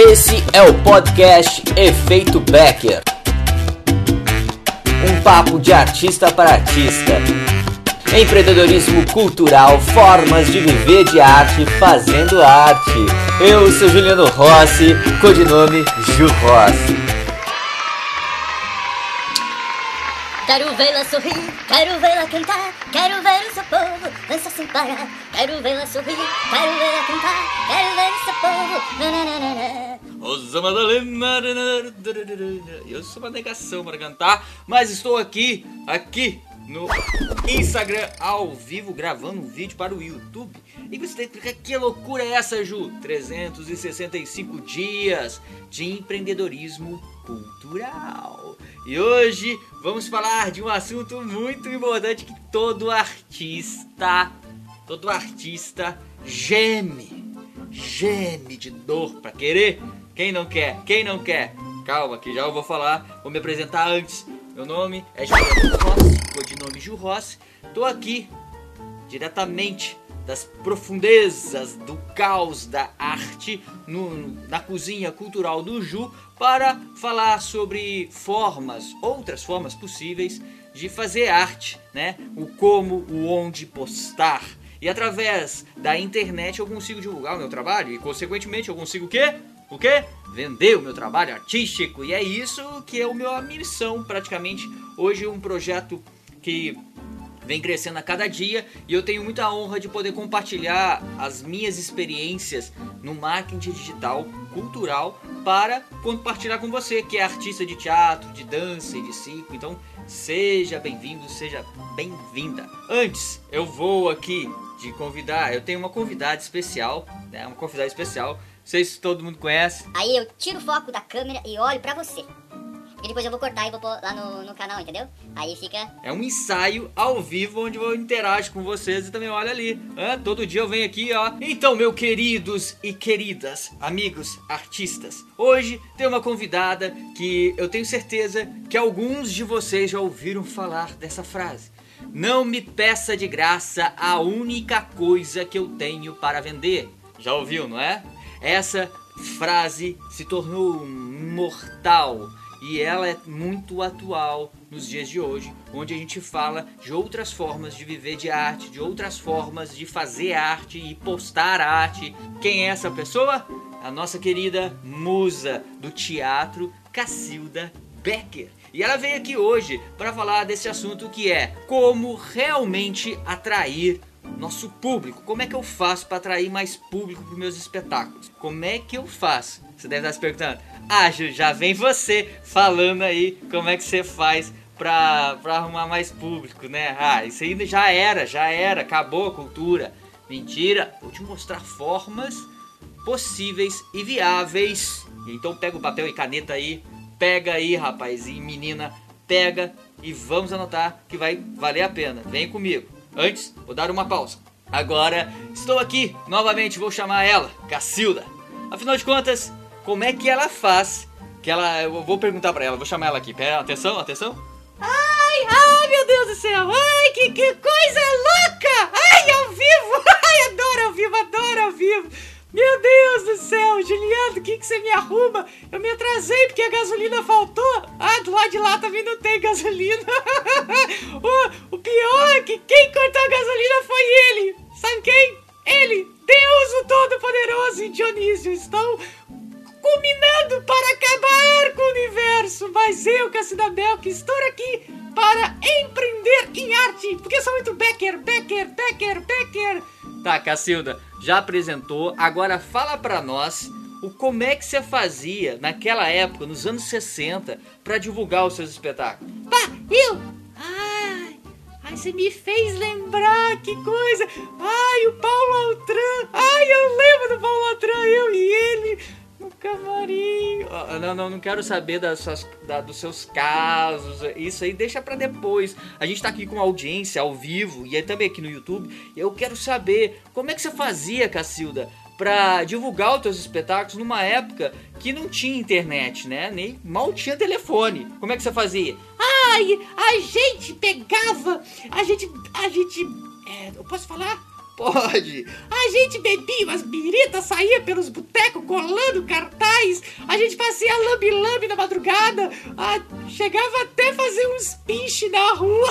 Esse é o podcast Efeito Becker. Um papo de artista para artista. Empreendedorismo cultural, formas de viver de arte fazendo arte. Eu sou Juliano Rossi, codinome Ju Rossi. Quero vê-la sorrir, quero vê-la cantar, quero ver o seu povo dançar sem parar. Quero vê-la sorrir, quero vê-la cantar, quero ver o seu povo. Rosa Madalena. Eu sou uma negação para cantar, mas estou aqui, aqui no Instagram ao vivo gravando um vídeo para o YouTube. E você fica, que loucura é essa, Ju? 365 dias de empreendedorismo cultural. E hoje vamos falar de um assunto muito importante que todo artista, todo artista geme, geme de dor para querer. Quem não quer? Quem não quer? Calma, que já eu vou falar. Vou me apresentar antes. Meu nome é Juliano Rossi, codinome Ju Rossi. Tô aqui diretamente das profundezas do caos da arte no- na cozinha cultural do Ju para falar sobre formas, outras formas possíveis de fazer arte, né? O como, o onde postar. E através da internet eu consigo divulgar o meu trabalho e consequentemente eu consigo o quê? O quê? Vender o meu trabalho artístico. E é isso que é a minha missão praticamente. Hoje um projeto que vem crescendo a cada dia e eu tenho muita honra de poder compartilhar as minhas experiências no marketing digital cultural para compartilhar com você que é artista de teatro, de dança e de circo. Então, seja bem-vindo, seja bem-vinda. Antes, eu vou aqui de convidar, eu tenho uma convidada especial, né? Uma convidada especial. Não sei se todo mundo conhece. Aí eu tiro o foco da câmera e olho pra você. Depois eu vou cortar e vou pôr lá no, no canal, entendeu? Aí fica. É um ensaio ao vivo onde eu interajo com vocês e também olha ali. Todo dia eu venho aqui, ó. Então, meus queridos e queridas, amigos artistas, hoje tem uma convidada que eu tenho certeza que alguns de vocês já ouviram falar dessa frase. Não me peça de graça a única coisa que eu tenho para vender. Já ouviu, não é? Essa frase se tornou mortal e ela é muito atual nos dias de hoje, onde a gente fala de outras formas de viver de arte, de outras formas de fazer arte e postar arte. Quem é essa pessoa? A nossa querida musa do teatro, Cacilda Becker. E ela veio aqui hoje para falar desse assunto que é como realmente atrair nosso público. Como é que eu faço para atrair mais público para meus espetáculos? Como é que eu faço? Você deve estar se perguntando. Ah, já vem você falando aí como é que você faz para arrumar mais público, né? Ah, isso aí já era, já era, acabou a cultura. Mentira, vou te mostrar formas possíveis e viáveis. Então pega o papel e caneta aí, pega aí, rapaz e menina, pega e vamos anotar que vai valer a pena. Vem comigo. Antes, vou dar uma pausa. Agora, estou aqui novamente, vou chamar ela, Cacilda. Afinal de contas, como é que ela faz? Que ela, eu vou perguntar pra ela, vou chamar ela aqui. Pera, atenção, atenção. Ai, ai, meu Deus do céu. Ai, que, que coisa louca. Ai, ao vivo. Ai, adoro ao vivo, adoro ao vivo. Meu Deus do céu, Juliano, o que, que você me arruma? Eu me atrasei porque a gasolina faltou. Ah, do lado de lá também não tem gasolina. o, o pior é que quem cortou a gasolina foi ele. Sabe quem? Ele, Deus o Todo-Poderoso e Dionísio. Estão combinando para acabar com o universo. Mas eu, Cacida Bel, que estou aqui para empreender em arte. Porque sou muito Becker, Becker, Becker, Becker. Tá, Cacilda, já apresentou. Agora fala pra nós o como é que você fazia naquela época, nos anos 60, para divulgar os seus espetáculos. Pá, eu? Ai, ai, você me fez lembrar, que coisa. Ai, o Paulo Altran. Ai, eu lembro do Paulo Altran, eu e ele camarim. Não, não, não quero saber das suas, da- dos seus casos. Isso aí deixa pra depois. A gente tá aqui com audiência ao vivo e aí também aqui no YouTube. Eu quero saber como é que você fazia, Cacilda, pra divulgar os teus espetáculos numa época que não tinha internet, né? Nem mal tinha telefone. Como é que você fazia? Ai, a gente pegava, a gente, a gente, é, eu posso falar? Pode. A gente bebia umas biritas, saía pelos botecos colando cartaz. A gente fazia lambe-lambe na madrugada. Ah, chegava até fazer uns pinche na rua.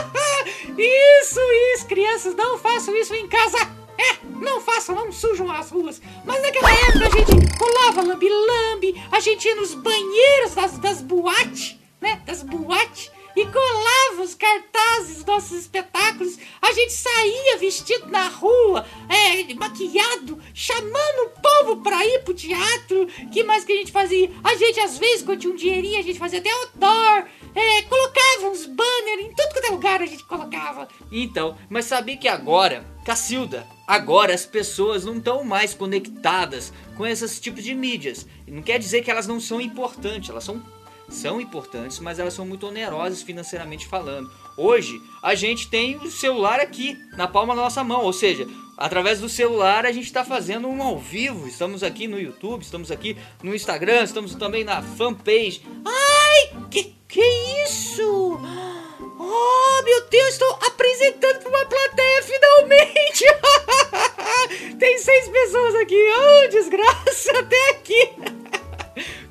isso, isso, crianças, não façam isso em casa. É, não façam, não sujam as ruas. Mas naquela época a gente colava lambe-lambe, a gente ia nos banheiros das, das boates, né? Das boates e colava os cartazes dos nossos espetáculos. A gente saía vestido na rua, é, maquiado, chamando o povo pra ir pro teatro. que mais que a gente fazia? A gente, às vezes, quando tinha um dinheirinho, a gente fazia até outdoor. É, colocava uns banners em tudo quanto é lugar a gente colocava. Então, mas sabia que agora, Cacilda, agora as pessoas não estão mais conectadas com esses tipos de mídias. Não quer dizer que elas não são importantes, elas são são importantes, mas elas são muito onerosas financeiramente falando. Hoje, a gente tem o celular aqui, na palma da nossa mão, ou seja, através do celular a gente está fazendo um ao vivo. Estamos aqui no YouTube, estamos aqui no Instagram, estamos também na fanpage. Ai, que que isso? Oh, meu Deus, estou apresentando para uma plateia finalmente! Tem seis pessoas aqui, oh, desgraça, até aqui!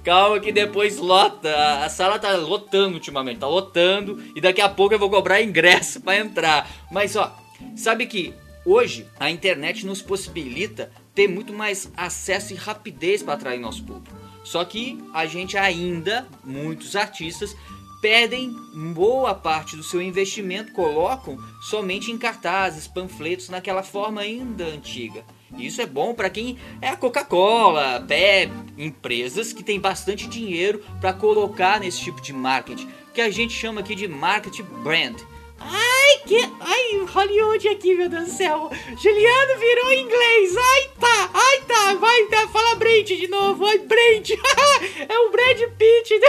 Calma que depois lota. A sala tá lotando ultimamente, tá lotando. E daqui a pouco eu vou cobrar ingresso para entrar. Mas ó, sabe que hoje a internet nos possibilita ter muito mais acesso e rapidez para atrair nosso público. Só que a gente ainda, muitos artistas, perdem boa parte do seu investimento, colocam somente em cartazes, panfletos, naquela forma ainda antiga. Isso é bom para quem é a Coca-Cola, Pep, empresas que têm bastante dinheiro para colocar nesse tipo de marketing, que a gente chama aqui de marketing brand. Ai, que. Ai, Hollywood aqui, meu Deus do céu. Juliano virou inglês. Ai, tá. Ai, tá. Vai, tá. Fala Brand de novo. Ai, Brand. é o Brad Pitt.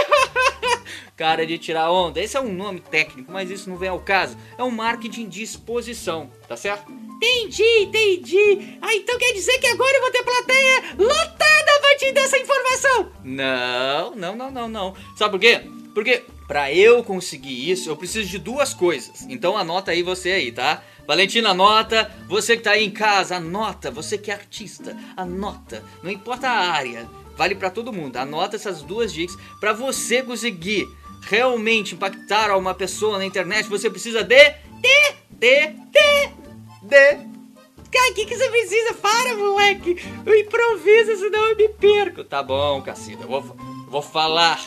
Cara de tirar onda. Esse é um nome técnico, mas isso não vem ao caso. É um marketing de exposição, tá certo? Entendi, entendi. Ah, então quer dizer que agora eu vou ter plateia lotada a dessa informação? Não, não, não, não, não. Sabe por quê? Porque para eu conseguir isso, eu preciso de duas coisas. Então anota aí você aí, tá? Valentina, anota. Você que tá aí em casa, anota. Você que é artista, anota. Não importa a área, vale para todo mundo. Anota essas duas dicas para você conseguir realmente impactar uma pessoa na internet. Você precisa de de de de de Cara, o que, que você precisa? Para, moleque! Eu improviso, senão eu me perco. Tá bom, Cacida, eu vou, vou falar.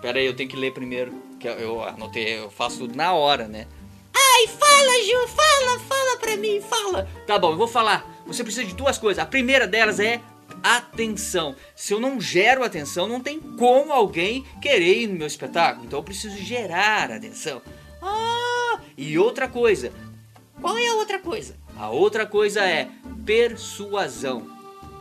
Pera aí, eu tenho que ler primeiro. Que eu, eu anotei, eu faço na hora, né? Ai, fala, Ju, fala, fala pra mim, fala. Tá bom, eu vou falar. Você precisa de duas coisas. A primeira delas é atenção. Se eu não gero atenção, não tem como alguém querer ir no meu espetáculo. Então eu preciso gerar atenção. Ah, e outra coisa, qual é a outra coisa? A outra coisa é persuasão.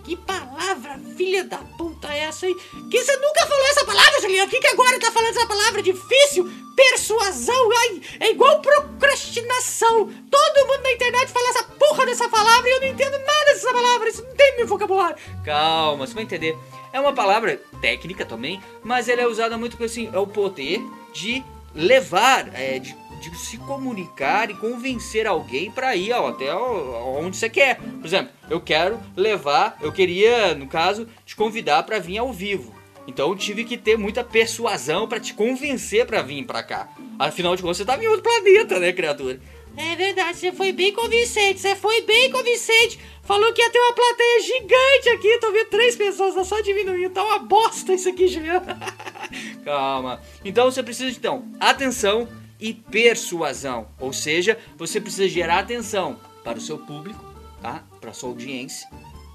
Que palavra filha da puta é essa aí? Que você nunca falou essa palavra, Juliano? Que que agora tá falando essa palavra difícil? Persuasão, ai, é igual procrastinação. Todo mundo na internet fala essa porra dessa palavra e eu não entendo nada dessa palavra. Isso não tem meu vocabulário. Calma, você vai entender. É uma palavra técnica também, mas ela é usada muito assim, é o poder de levar, é, de de se comunicar e convencer alguém para ir ó, até onde você quer. Por exemplo, eu quero levar, eu queria, no caso, te convidar para vir ao vivo. Então eu tive que ter muita persuasão para te convencer para vir para cá. Afinal de contas, você tava em outro planeta, né, criatura? É verdade, você foi bem convincente, você foi bem convincente. Falou que ia ter uma plateia gigante aqui, tô vendo três pessoas, tá só diminuindo, tá uma bosta isso aqui, Juliano. Calma. Então você precisa, então, atenção, e persuasão, ou seja, você precisa gerar atenção para o seu público, tá? Para a sua audiência,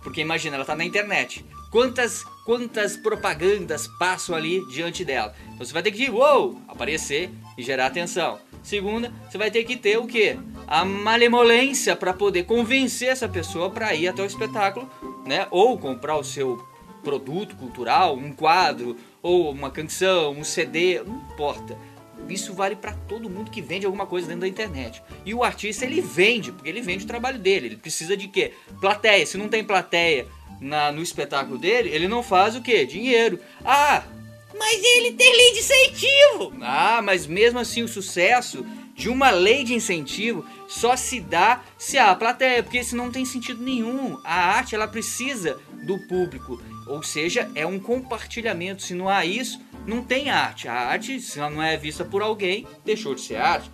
porque imagina, ela está na internet. Quantas quantas propagandas passam ali diante dela? Então você vai ter que uou, aparecer e gerar atenção. Segunda, você vai ter que ter o que? A malemolência para poder convencer essa pessoa para ir até o espetáculo, né? Ou comprar o seu produto cultural, um quadro, ou uma canção, um CD, não importa isso vale para todo mundo que vende alguma coisa dentro da internet. E o artista ele vende, porque ele vende o trabalho dele. Ele precisa de quê? Plateia. Se não tem plateia na, no espetáculo dele, ele não faz o quê? Dinheiro. Ah, mas ele tem lei de incentivo. Ah, mas mesmo assim o sucesso de uma lei de incentivo só se dá se há plateia, porque isso não tem sentido nenhum. A arte ela precisa do público, ou seja, é um compartilhamento. Se não há isso, não tem arte. A arte, se ela não é vista por alguém, deixou de ser arte.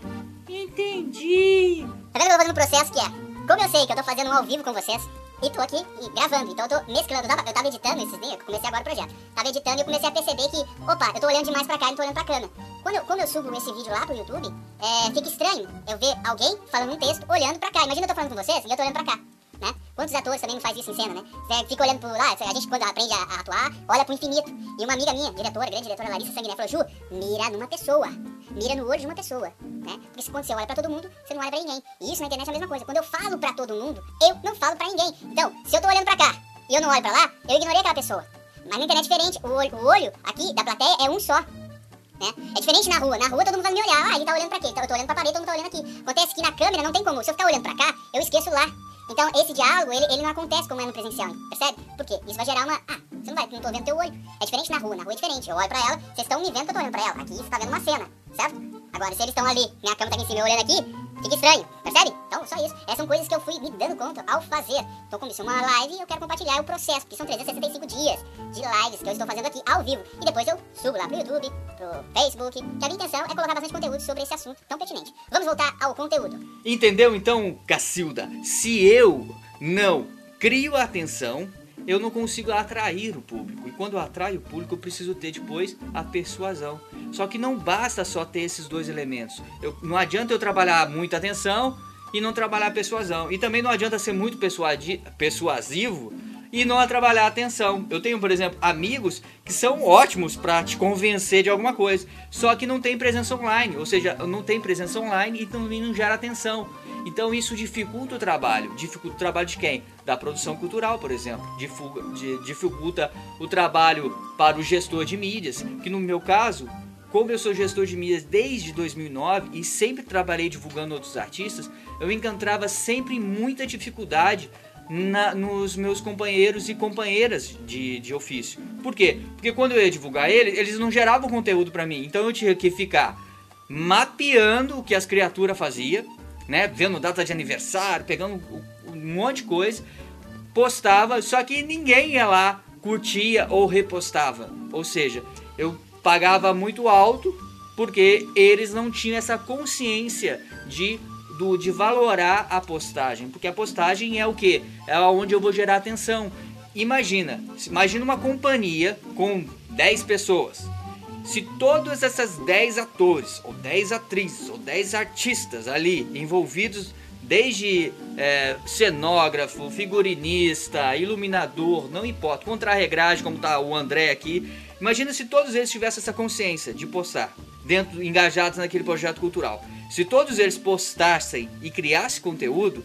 Entendi. Tá vendo que eu tô fazendo um processo que é? Como eu sei que eu tô fazendo um ao vivo com vocês, e tô aqui e gravando, então eu tô mesclando. Eu tava, eu tava editando esses dias, eu comecei agora o projeto. Tava editando e eu comecei a perceber que, opa, eu tô olhando demais pra cá e não tô olhando pra câmera. Quando eu, quando eu subo esse vídeo lá pro YouTube, é, fica estranho eu ver alguém falando um texto olhando pra cá. Imagina eu tô falando com vocês e eu tô olhando pra cá. Né? Quantos atores também não faz isso em cena, né? Você fica olhando pro lá, a gente quando aprende a, a, atuar, olha pro infinito. E uma amiga minha, diretora, grande diretora Larissa Sanguiné, falou, Ju, mira numa pessoa. Mira no olho de uma pessoa, né? Porque se quando você olha pra todo mundo, você não olha pra ninguém. E isso na internet é a mesma coisa. Quando eu falo pra todo mundo, eu não falo pra ninguém. Então, se eu tô olhando pra cá e eu não olho pra lá, eu ignorei aquela pessoa. Mas na internet é diferente. O olho, o olho aqui da plateia é um só. Né? É diferente na rua. Na rua todo mundo vai me olhar. Ah, ele tá olhando pra quê? Então, eu tô olhando pra parede, todo mundo tá olhando aqui. Acontece que na câmera não tem como. Se eu ficar olhando pra cá, eu esqueço lá. Então, esse diálogo, ele, ele não acontece como é no presencial, percebe? Por quê? Isso vai gerar uma... Ah, você não vai, não tô vendo teu olho. É diferente na rua, na rua é diferente. Eu olho pra ela, vocês estão me vendo que eu tô olhando pra ela. Aqui você tá vendo uma cena, certo? Agora, se eles estão ali, minha câmera tá aqui em cima, eu olhando aqui, fica estranho, percebe? Então, só isso. Essas são coisas que eu fui me dando conta ao fazer. Então, como isso é uma live, eu quero compartilhar o processo, porque são 365 dias de lives que eu estou fazendo aqui ao vivo. E depois eu subo lá pro YouTube, pro Facebook, que a minha intenção é colocar bastante conteúdo sobre esse assunto tão pertinente. Vamos voltar ao conteúdo. Entendeu então, Cacilda? Se eu não crio atenção, eu não consigo atrair o público. E quando eu atraio o público, eu preciso ter depois a persuasão. Só que não basta só ter esses dois elementos. Eu, não adianta eu trabalhar muita atenção e não trabalhar a persuasão. E também não adianta ser muito persuasivo e não trabalhar a atenção. Eu tenho, por exemplo, amigos que são ótimos para te convencer de alguma coisa, só que não tem presença online, ou seja, não tem presença online e também não gera atenção. Então isso dificulta o trabalho. Dificulta o trabalho de quem? Da produção cultural, por exemplo. Dificulta o trabalho para o gestor de mídias, que no meu caso, como eu sou gestor de mídias desde 2009 e sempre trabalhei divulgando outros artistas, eu encontrava sempre muita dificuldade na, nos meus companheiros e companheiras de, de ofício. Por quê? Porque quando eu ia divulgar eles, eles não geravam conteúdo para mim. Então eu tinha que ficar mapeando o que as criaturas faziam, né? Vendo data de aniversário, pegando um monte de coisa, postava, só que ninguém ia lá, curtia ou repostava. Ou seja, eu pagava muito alto porque eles não tinham essa consciência de do, de valorar a postagem, porque a postagem é o que? É onde eu vou gerar atenção. Imagina, imagina uma companhia com 10 pessoas. Se todas essas 10 atores, ou 10 atrizes, ou 10 artistas ali envolvidos, desde é, cenógrafo, figurinista, iluminador, não importa, contra-regragem, como está o André aqui, imagina se todos eles tivessem essa consciência de postar, dentro, engajados naquele projeto cultural. Se todos eles postassem e criassem conteúdo,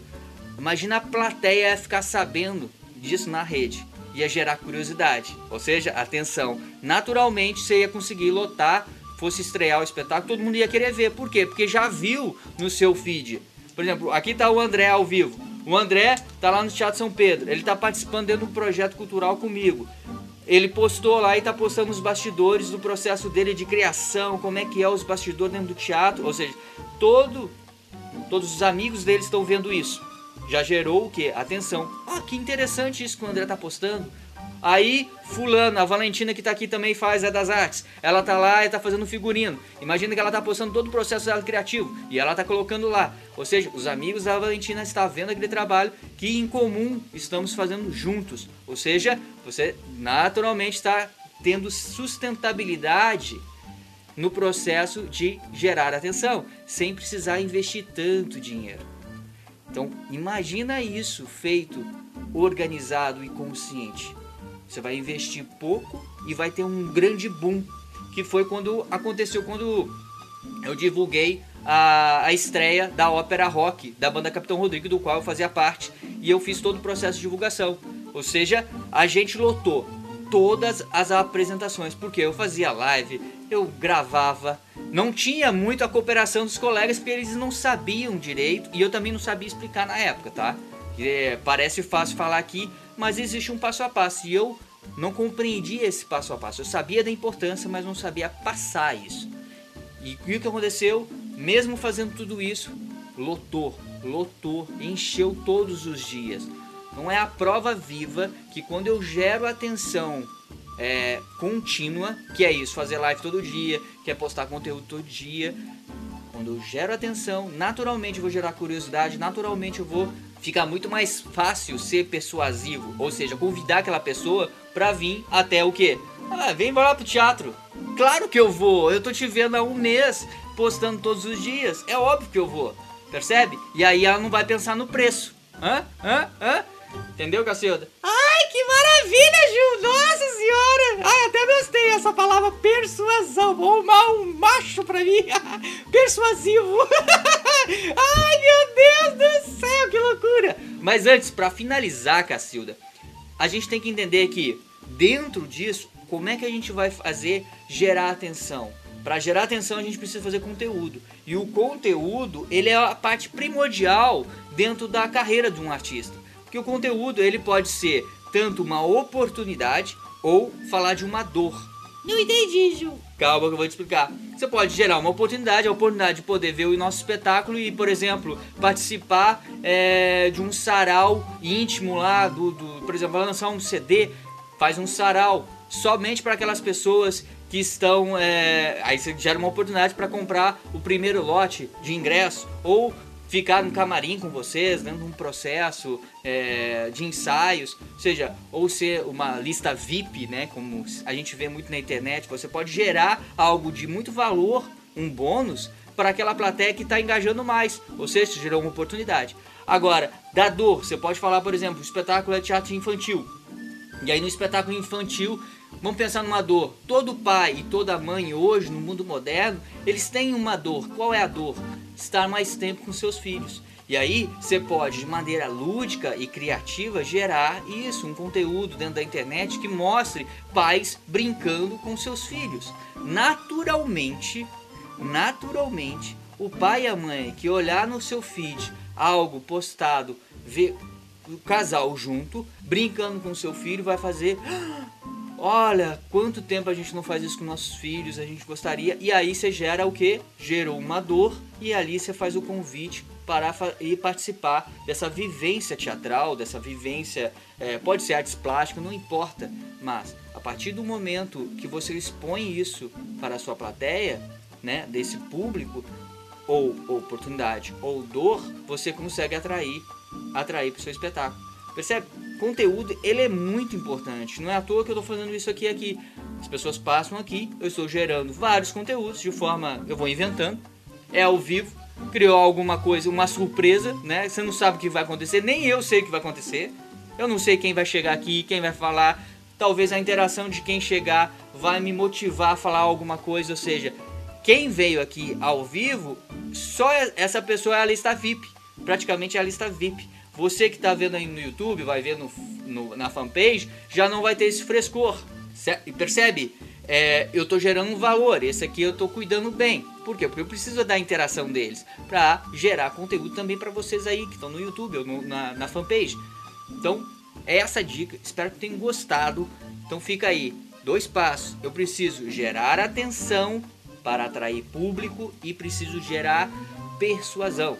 imagina a plateia ficar sabendo disso na rede ia gerar curiosidade, ou seja, atenção. Naturalmente você ia conseguir lotar, fosse estrear o espetáculo, todo mundo ia querer ver. Por quê? Porque já viu no seu feed. Por exemplo, aqui está o André ao vivo. O André está lá no Teatro São Pedro. Ele está participando dentro do projeto cultural comigo. Ele postou lá e está postando os bastidores do processo dele de criação, como é que é os bastidores dentro do teatro. Ou seja, todo, todos os amigos dele estão vendo isso já gerou o que? Atenção. Ah, que interessante isso que o André tá postando. Aí, fulano, a Valentina que tá aqui também faz é das artes. Ela tá lá e tá fazendo figurino. Imagina que ela tá postando todo o processo dela criativo e ela tá colocando lá. Ou seja, os amigos da Valentina estão vendo aquele trabalho que em comum estamos fazendo juntos. Ou seja, você naturalmente está tendo sustentabilidade no processo de gerar atenção, sem precisar investir tanto dinheiro. Então, imagina isso feito organizado e consciente. Você vai investir pouco e vai ter um grande boom, que foi quando aconteceu quando eu divulguei a, a estreia da ópera rock da banda Capitão Rodrigo, do qual eu fazia parte, e eu fiz todo o processo de divulgação. Ou seja, a gente lotou todas as apresentações, porque eu fazia live, eu gravava, não tinha muito a cooperação dos colegas porque eles não sabiam direito e eu também não sabia explicar na época, tá? É, parece fácil falar aqui, mas existe um passo a passo e eu não compreendia esse passo a passo. Eu sabia da importância, mas não sabia passar isso. E, e o que aconteceu? mesmo fazendo tudo isso, lotou, lotou, encheu todos os dias. Não é a prova viva que quando eu gero atenção é, contínua, que é isso, fazer live todo dia, que é postar conteúdo todo dia. Quando eu gero atenção, naturalmente eu vou gerar curiosidade, naturalmente eu vou ficar muito mais fácil ser persuasivo, ou seja, convidar aquela pessoa pra vir até o quê? Ah, vem lá pro teatro. Claro que eu vou, eu tô te vendo há um mês, postando todos os dias, é óbvio que eu vou, percebe? E aí ela não vai pensar no preço. Hã? Hã? Hã? Entendeu, Cacilda? Ai, que maravilha, Gil! Nossa senhora! Ai, até gostei essa palavra persuasão. Ou mal um macho pra mim. Persuasivo. Ai, meu Deus do céu, que loucura! Mas antes, pra finalizar, Cacilda, a gente tem que entender que dentro disso, como é que a gente vai fazer gerar atenção? Para gerar atenção, a gente precisa fazer conteúdo. E o conteúdo, ele é a parte primordial dentro da carreira de um artista. Porque o conteúdo, ele pode ser tanto uma oportunidade ou falar de uma dor. Não entendi, Gil. Calma que eu vou te explicar. Você pode gerar uma oportunidade, a oportunidade de poder ver o nosso espetáculo e, por exemplo, participar é, de um sarau íntimo lá, do, do, por exemplo, vai lançar um CD, faz um sarau somente para aquelas pessoas que estão. É, aí você gera uma oportunidade para comprar o primeiro lote de ingresso ou ficar no camarim com vocês, dentro de um processo é, de ensaios, ou seja, ou ser uma lista VIP, né, como a gente vê muito na internet, você pode gerar algo de muito valor, um bônus, para aquela plateia que está engajando mais, ou seja, gerou uma oportunidade. Agora, da dor, você pode falar, por exemplo, o espetáculo é teatro infantil, e aí no espetáculo infantil Vamos pensar numa dor. Todo pai e toda mãe hoje, no mundo moderno, eles têm uma dor. Qual é a dor? Estar mais tempo com seus filhos. E aí você pode, de maneira lúdica e criativa, gerar isso, um conteúdo dentro da internet que mostre pais brincando com seus filhos. Naturalmente, naturalmente, o pai e a mãe que olhar no seu feed algo postado, ver o casal junto, brincando com seu filho, vai fazer Olha, quanto tempo a gente não faz isso com nossos filhos, a gente gostaria. E aí você gera o que? Gerou uma dor e ali você faz o convite para ir participar dessa vivência teatral, dessa vivência, é, pode ser artes plásticas, não importa. Mas a partir do momento que você expõe isso para a sua plateia, né, desse público, ou oportunidade ou dor, você consegue atrair, atrair para o seu espetáculo. Percebe? Conteúdo, ele é muito importante. Não é à toa que eu estou fazendo isso aqui aqui. As pessoas passam aqui, eu estou gerando vários conteúdos de forma, eu vou inventando. É ao vivo, criou alguma coisa, uma surpresa, né? Você não sabe o que vai acontecer, nem eu sei o que vai acontecer. Eu não sei quem vai chegar aqui, quem vai falar. Talvez a interação de quem chegar vai me motivar a falar alguma coisa, ou seja, quem veio aqui ao vivo, só essa pessoa é a lista VIP. Praticamente é a lista VIP. Você que está vendo aí no YouTube, vai ver no, no, na fanpage, já não vai ter esse frescor. Percebe? É, eu estou gerando um valor, esse aqui eu estou cuidando bem. Por quê? Porque eu preciso da interação deles para gerar conteúdo também para vocês aí que estão no YouTube ou no, na, na fanpage. Então, é essa dica. Espero que tenham gostado. Então, fica aí. Dois passos. Eu preciso gerar atenção para atrair público e preciso gerar persuasão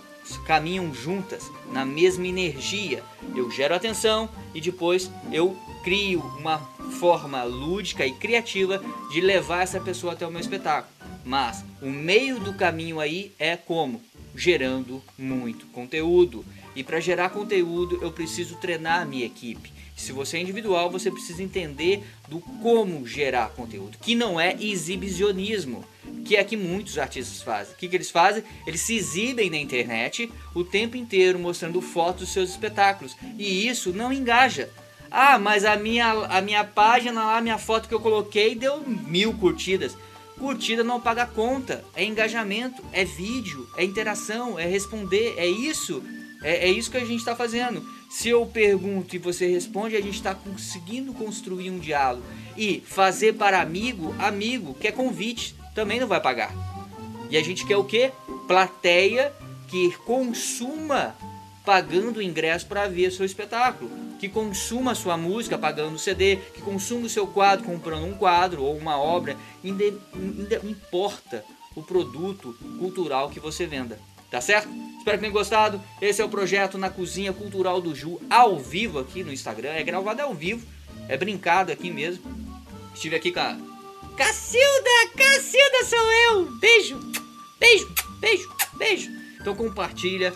caminham juntas na mesma energia. Eu gero atenção e depois eu crio uma forma lúdica e criativa de levar essa pessoa até o meu espetáculo. Mas o meio do caminho aí é como? Gerando muito conteúdo. E para gerar conteúdo eu preciso treinar a minha equipe. Se você é individual, você precisa entender do como gerar conteúdo, que não é exibicionismo que é que muitos artistas fazem. O que, que eles fazem? Eles se exibem na internet o tempo inteiro mostrando fotos dos seus espetáculos. E isso não engaja. Ah, mas a minha, a minha página lá, a minha foto que eu coloquei deu mil curtidas. Curtida não paga conta, é engajamento, é vídeo, é interação, é responder, é isso. É, é isso que a gente está fazendo. Se eu pergunto e você responde, a gente está conseguindo construir um diálogo. E fazer para amigo, amigo, que é convite também não vai pagar. E a gente quer o quê? Plateia que consuma pagando ingresso para ver seu espetáculo, que consuma sua música pagando CD, que consuma o seu quadro comprando um quadro ou uma obra, não importa o produto cultural que você venda. Tá certo? Espero que tenham gostado. Esse é o projeto na Cozinha Cultural do Ju, ao vivo aqui no Instagram. É gravado ao vivo, é brincado aqui mesmo. Estive aqui com a. Cacilda! Cacilda sou eu! Beijo! Beijo! Beijo! Beijo! Então compartilha,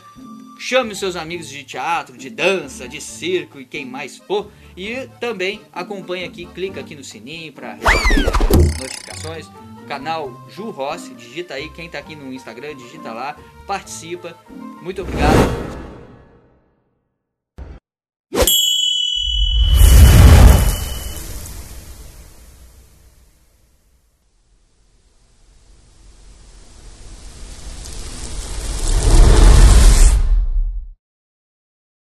chame os seus amigos de teatro, de dança, de circo e quem mais for. E também acompanhe aqui, clica aqui no sininho para receber notificações. Canal Ju Rossi, digita aí, quem tá aqui no Instagram, digita lá, participa. Muito obrigado